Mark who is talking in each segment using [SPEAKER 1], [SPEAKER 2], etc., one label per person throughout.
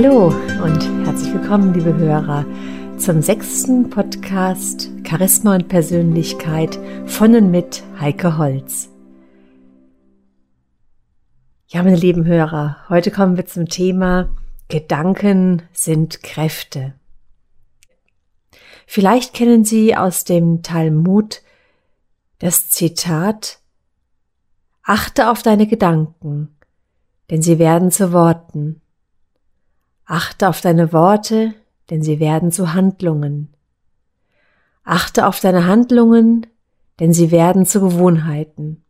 [SPEAKER 1] Hallo und herzlich willkommen, liebe Hörer, zum sechsten Podcast Charisma und Persönlichkeit von und mit Heike Holz. Ja, meine lieben Hörer, heute kommen wir zum Thema Gedanken sind Kräfte. Vielleicht kennen Sie aus dem Talmud das Zitat Achte auf deine Gedanken, denn sie werden zu Worten. Achte auf deine Worte, denn sie werden zu Handlungen. Achte auf deine Handlungen, denn sie werden zu Gewohnheiten.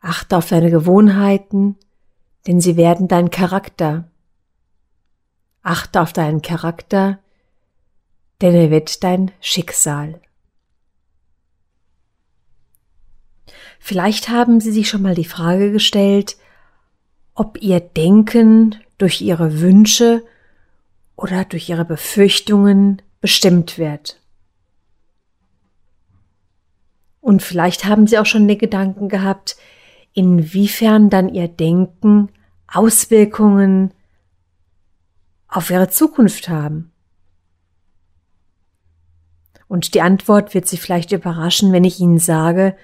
[SPEAKER 1] Achte auf deine Gewohnheiten, denn sie werden dein Charakter. Achte auf deinen Charakter, denn er wird dein Schicksal. Vielleicht haben Sie sich schon mal die Frage gestellt, ob Ihr Denken durch Ihre Wünsche oder durch Ihre Befürchtungen bestimmt wird. Und vielleicht haben Sie auch schon den Gedanken gehabt, inwiefern dann Ihr Denken Auswirkungen auf Ihre Zukunft haben. Und die Antwort wird Sie vielleicht überraschen, wenn ich Ihnen sage,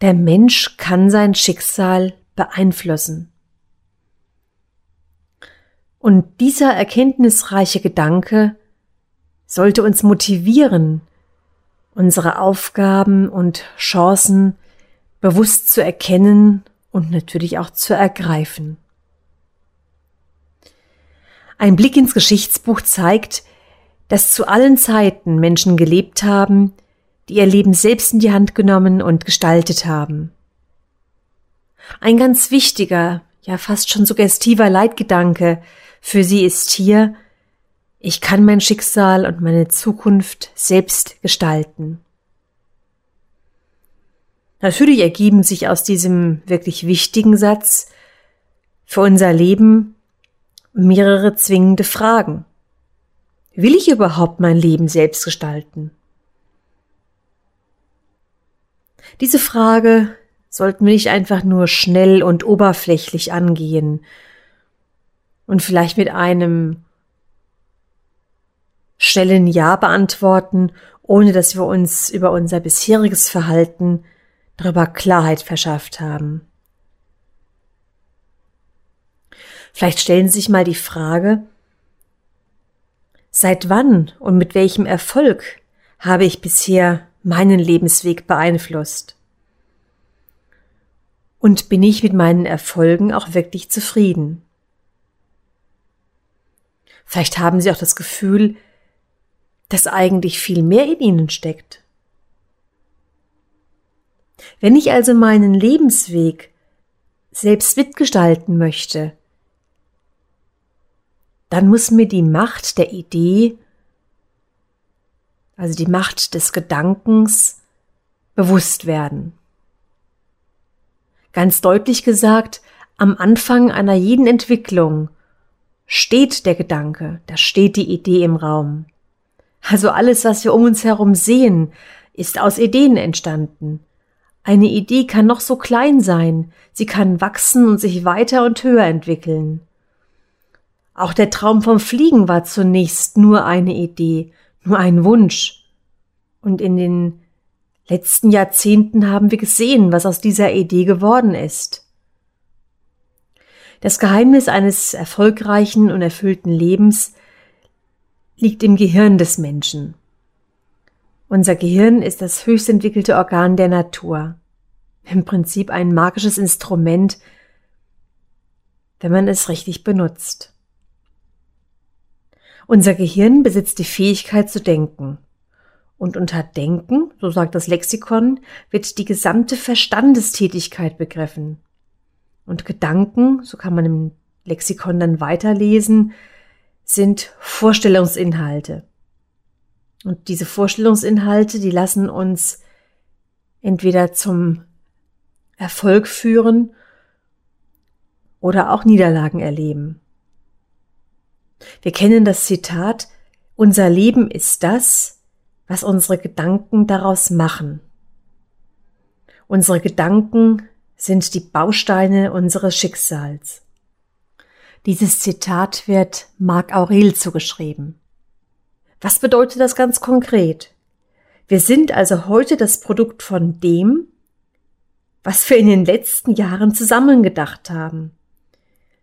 [SPEAKER 1] der Mensch kann sein Schicksal beeinflussen. Und dieser erkenntnisreiche Gedanke sollte uns motivieren, unsere Aufgaben und Chancen bewusst zu erkennen und natürlich auch zu ergreifen. Ein Blick ins Geschichtsbuch zeigt, dass zu allen Zeiten Menschen gelebt haben, die ihr Leben selbst in die Hand genommen und gestaltet haben. Ein ganz wichtiger, ja fast schon suggestiver Leitgedanke für sie ist hier, ich kann mein Schicksal und meine Zukunft selbst gestalten. Natürlich ergeben sich aus diesem wirklich wichtigen Satz für unser Leben mehrere zwingende Fragen. Will ich überhaupt mein Leben selbst gestalten? Diese Frage sollten wir nicht einfach nur schnell und oberflächlich angehen und vielleicht mit einem schnellen Ja beantworten, ohne dass wir uns über unser bisheriges Verhalten darüber Klarheit verschafft haben. Vielleicht stellen Sie sich mal die Frage, seit wann und mit welchem Erfolg habe ich bisher meinen Lebensweg beeinflusst? Und bin ich mit meinen Erfolgen auch wirklich zufrieden? Vielleicht haben Sie auch das Gefühl, dass eigentlich viel mehr in Ihnen steckt. Wenn ich also meinen Lebensweg selbst mitgestalten möchte, dann muss mir die Macht der Idee also die Macht des Gedankens, bewusst werden. Ganz deutlich gesagt, am Anfang einer jeden Entwicklung steht der Gedanke, da steht die Idee im Raum. Also alles, was wir um uns herum sehen, ist aus Ideen entstanden. Eine Idee kann noch so klein sein, sie kann wachsen und sich weiter und höher entwickeln. Auch der Traum vom Fliegen war zunächst nur eine Idee, nur ein Wunsch. Und in den letzten Jahrzehnten haben wir gesehen, was aus dieser Idee geworden ist. Das Geheimnis eines erfolgreichen und erfüllten Lebens liegt im Gehirn des Menschen. Unser Gehirn ist das höchst entwickelte Organ der Natur. Im Prinzip ein magisches Instrument, wenn man es richtig benutzt. Unser Gehirn besitzt die Fähigkeit zu denken. Und unter Denken, so sagt das Lexikon, wird die gesamte Verstandestätigkeit begriffen. Und Gedanken, so kann man im Lexikon dann weiterlesen, sind Vorstellungsinhalte. Und diese Vorstellungsinhalte, die lassen uns entweder zum Erfolg führen oder auch Niederlagen erleben. Wir kennen das Zitat, unser Leben ist das, was unsere Gedanken daraus machen. Unsere Gedanken sind die Bausteine unseres Schicksals. Dieses Zitat wird Marc Aurel zugeschrieben. Was bedeutet das ganz konkret? Wir sind also heute das Produkt von dem, was wir in den letzten Jahren zusammengedacht haben.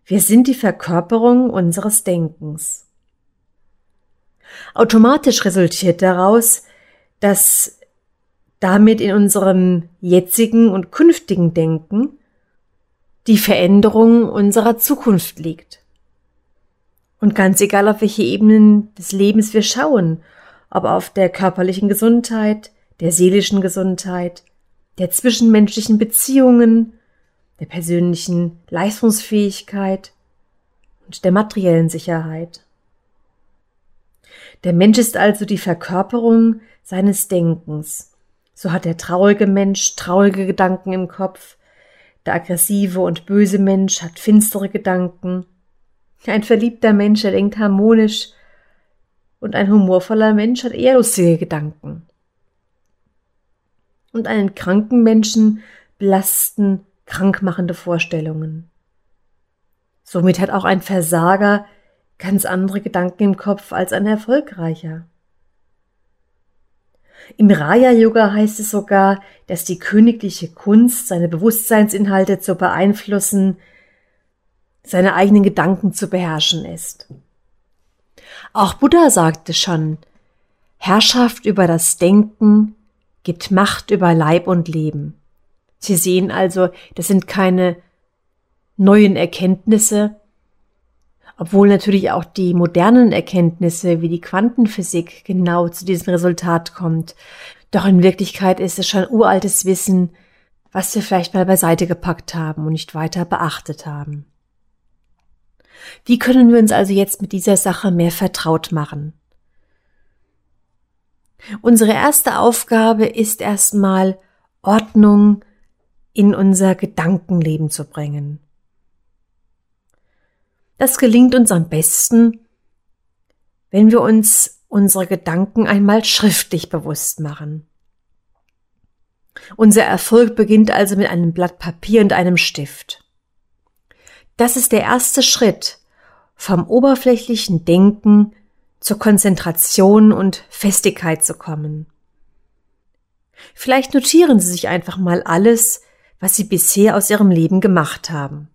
[SPEAKER 1] Wir sind die Verkörperung unseres Denkens. Automatisch resultiert daraus, dass damit in unserem jetzigen und künftigen Denken die Veränderung unserer Zukunft liegt. Und ganz egal, auf welche Ebenen des Lebens wir schauen, ob auf der körperlichen Gesundheit, der seelischen Gesundheit, der zwischenmenschlichen Beziehungen, der persönlichen Leistungsfähigkeit und der materiellen Sicherheit. Der Mensch ist also die Verkörperung seines Denkens. So hat der traurige Mensch traurige Gedanken im Kopf, der aggressive und böse Mensch hat finstere Gedanken, ein verliebter Mensch, der denkt harmonisch, und ein humorvoller Mensch hat eher lustige Gedanken. Und einen kranken Menschen belasten krankmachende Vorstellungen. Somit hat auch ein Versager ganz andere Gedanken im Kopf als ein erfolgreicher. Im Raya-Yoga heißt es sogar, dass die königliche Kunst, seine Bewusstseinsinhalte zu beeinflussen, seine eigenen Gedanken zu beherrschen ist. Auch Buddha sagte schon, Herrschaft über das Denken gibt Macht über Leib und Leben. Sie sehen also, das sind keine neuen Erkenntnisse, obwohl natürlich auch die modernen Erkenntnisse wie die Quantenphysik genau zu diesem Resultat kommt. Doch in Wirklichkeit ist es schon uraltes Wissen, was wir vielleicht mal beiseite gepackt haben und nicht weiter beachtet haben. Wie können wir uns also jetzt mit dieser Sache mehr vertraut machen? Unsere erste Aufgabe ist erstmal Ordnung in unser Gedankenleben zu bringen. Das gelingt uns am besten, wenn wir uns unsere Gedanken einmal schriftlich bewusst machen. Unser Erfolg beginnt also mit einem Blatt Papier und einem Stift. Das ist der erste Schritt vom oberflächlichen Denken zur Konzentration und Festigkeit zu kommen. Vielleicht notieren Sie sich einfach mal alles, was Sie bisher aus Ihrem Leben gemacht haben.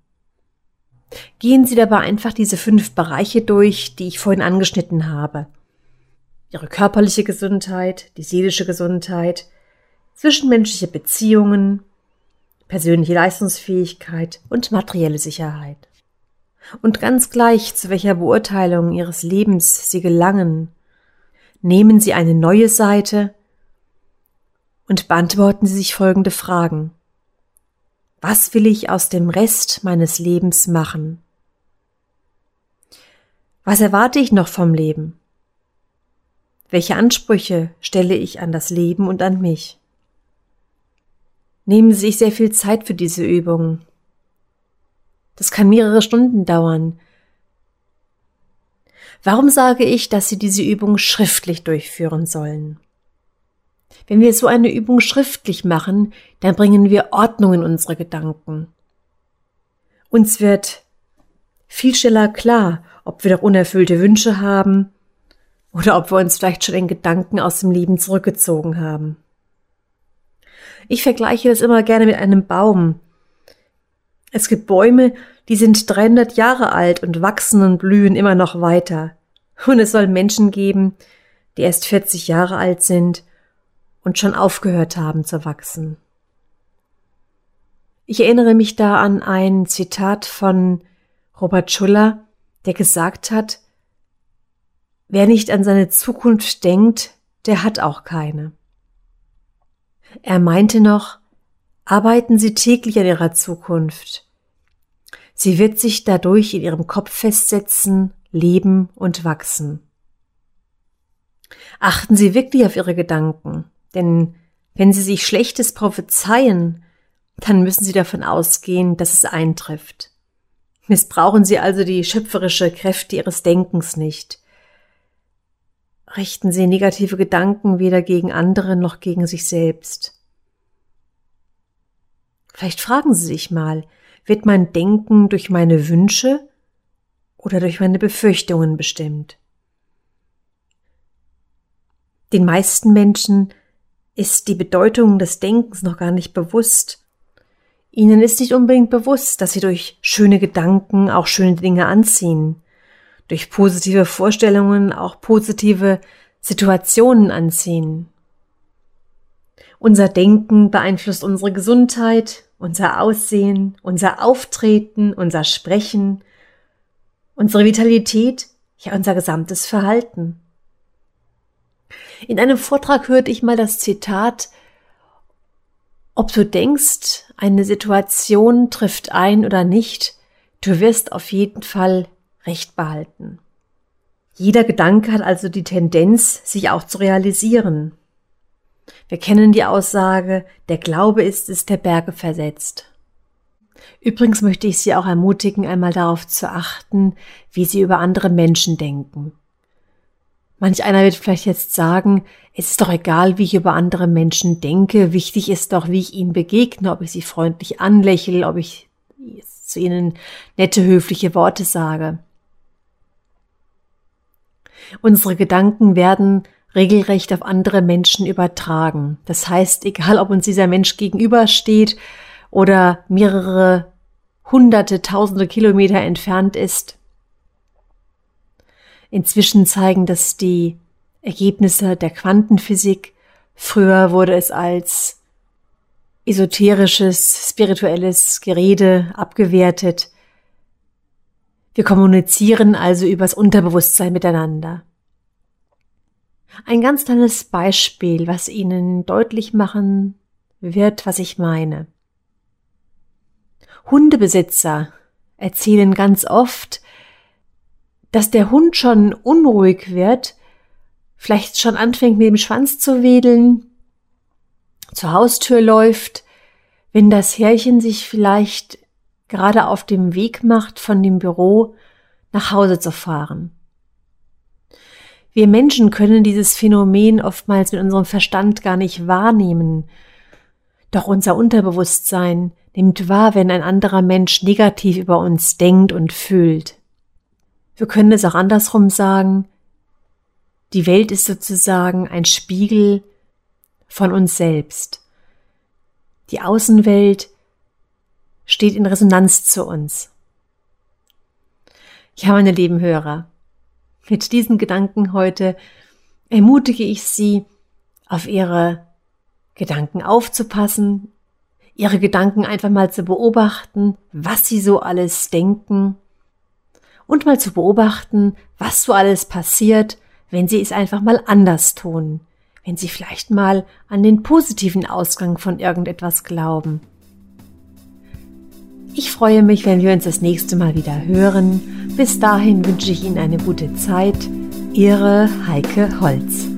[SPEAKER 1] Gehen Sie dabei einfach diese fünf Bereiche durch, die ich vorhin angeschnitten habe. Ihre körperliche Gesundheit, die seelische Gesundheit, zwischenmenschliche Beziehungen, persönliche Leistungsfähigkeit und materielle Sicherheit. Und ganz gleich, zu welcher Beurteilung Ihres Lebens Sie gelangen, nehmen Sie eine neue Seite und beantworten Sie sich folgende Fragen. Was will ich aus dem Rest meines Lebens machen? Was erwarte ich noch vom Leben? Welche Ansprüche stelle ich an das Leben und an mich? Nehmen Sie sich sehr viel Zeit für diese Übung. Das kann mehrere Stunden dauern. Warum sage ich, dass Sie diese Übung schriftlich durchführen sollen? Wenn wir so eine Übung schriftlich machen, dann bringen wir Ordnung in unsere Gedanken. Uns wird viel schneller klar, ob wir noch unerfüllte Wünsche haben oder ob wir uns vielleicht schon in Gedanken aus dem Leben zurückgezogen haben. Ich vergleiche das immer gerne mit einem Baum. Es gibt Bäume, die sind 300 Jahre alt und wachsen und blühen immer noch weiter. Und es soll Menschen geben, die erst 40 Jahre alt sind und schon aufgehört haben zu wachsen. Ich erinnere mich da an ein Zitat von Robert Schuller, der gesagt hat, wer nicht an seine Zukunft denkt, der hat auch keine. Er meinte noch, arbeiten Sie täglich an Ihrer Zukunft. Sie wird sich dadurch in Ihrem Kopf festsetzen, leben und wachsen. Achten Sie wirklich auf Ihre Gedanken, denn wenn Sie sich Schlechtes prophezeien, dann müssen Sie davon ausgehen, dass es eintrifft. Missbrauchen Sie also die schöpferische Kräfte Ihres Denkens nicht. Richten Sie negative Gedanken weder gegen andere noch gegen sich selbst. Vielleicht fragen Sie sich mal, wird mein Denken durch meine Wünsche oder durch meine Befürchtungen bestimmt. Den meisten Menschen ist die Bedeutung des Denkens noch gar nicht bewusst. Ihnen ist nicht unbedingt bewusst, dass sie durch schöne Gedanken auch schöne Dinge anziehen, durch positive Vorstellungen auch positive Situationen anziehen. Unser Denken beeinflusst unsere Gesundheit, unser Aussehen, unser Auftreten, unser Sprechen, unsere Vitalität, ja unser gesamtes Verhalten. In einem Vortrag hörte ich mal das Zitat, ob du denkst, eine Situation trifft ein oder nicht, du wirst auf jeden Fall Recht behalten. Jeder Gedanke hat also die Tendenz, sich auch zu realisieren. Wir kennen die Aussage, der Glaube ist es, der Berge versetzt. Übrigens möchte ich Sie auch ermutigen, einmal darauf zu achten, wie Sie über andere Menschen denken. Manch einer wird vielleicht jetzt sagen, es ist doch egal, wie ich über andere Menschen denke, wichtig ist doch, wie ich ihnen begegne, ob ich sie freundlich anlächle, ob ich zu ihnen nette, höfliche Worte sage. Unsere Gedanken werden regelrecht auf andere Menschen übertragen. Das heißt, egal ob uns dieser Mensch gegenübersteht oder mehrere hunderte, tausende Kilometer entfernt ist, Inzwischen zeigen das die Ergebnisse der Quantenphysik. Früher wurde es als esoterisches, spirituelles Gerede abgewertet. Wir kommunizieren also übers Unterbewusstsein miteinander. Ein ganz kleines Beispiel, was Ihnen deutlich machen wird, was ich meine. Hundebesitzer erzählen ganz oft, dass der Hund schon unruhig wird, vielleicht schon anfängt mit dem Schwanz zu wedeln, zur Haustür läuft, wenn das Härchen sich vielleicht gerade auf dem Weg macht, von dem Büro nach Hause zu fahren. Wir Menschen können dieses Phänomen oftmals mit unserem Verstand gar nicht wahrnehmen. Doch unser Unterbewusstsein nimmt wahr, wenn ein anderer Mensch negativ über uns denkt und fühlt. Wir können es auch andersrum sagen. Die Welt ist sozusagen ein Spiegel von uns selbst. Die Außenwelt steht in Resonanz zu uns. Ja, meine lieben Hörer, mit diesen Gedanken heute ermutige ich Sie, auf Ihre Gedanken aufzupassen, Ihre Gedanken einfach mal zu beobachten, was Sie so alles denken und mal zu beobachten, was so alles passiert, wenn Sie es einfach mal anders tun, wenn Sie vielleicht mal an den positiven Ausgang von irgendetwas glauben. Ich freue mich, wenn wir uns das nächste Mal wieder hören. Bis dahin wünsche ich Ihnen eine gute Zeit. Ihre Heike Holz.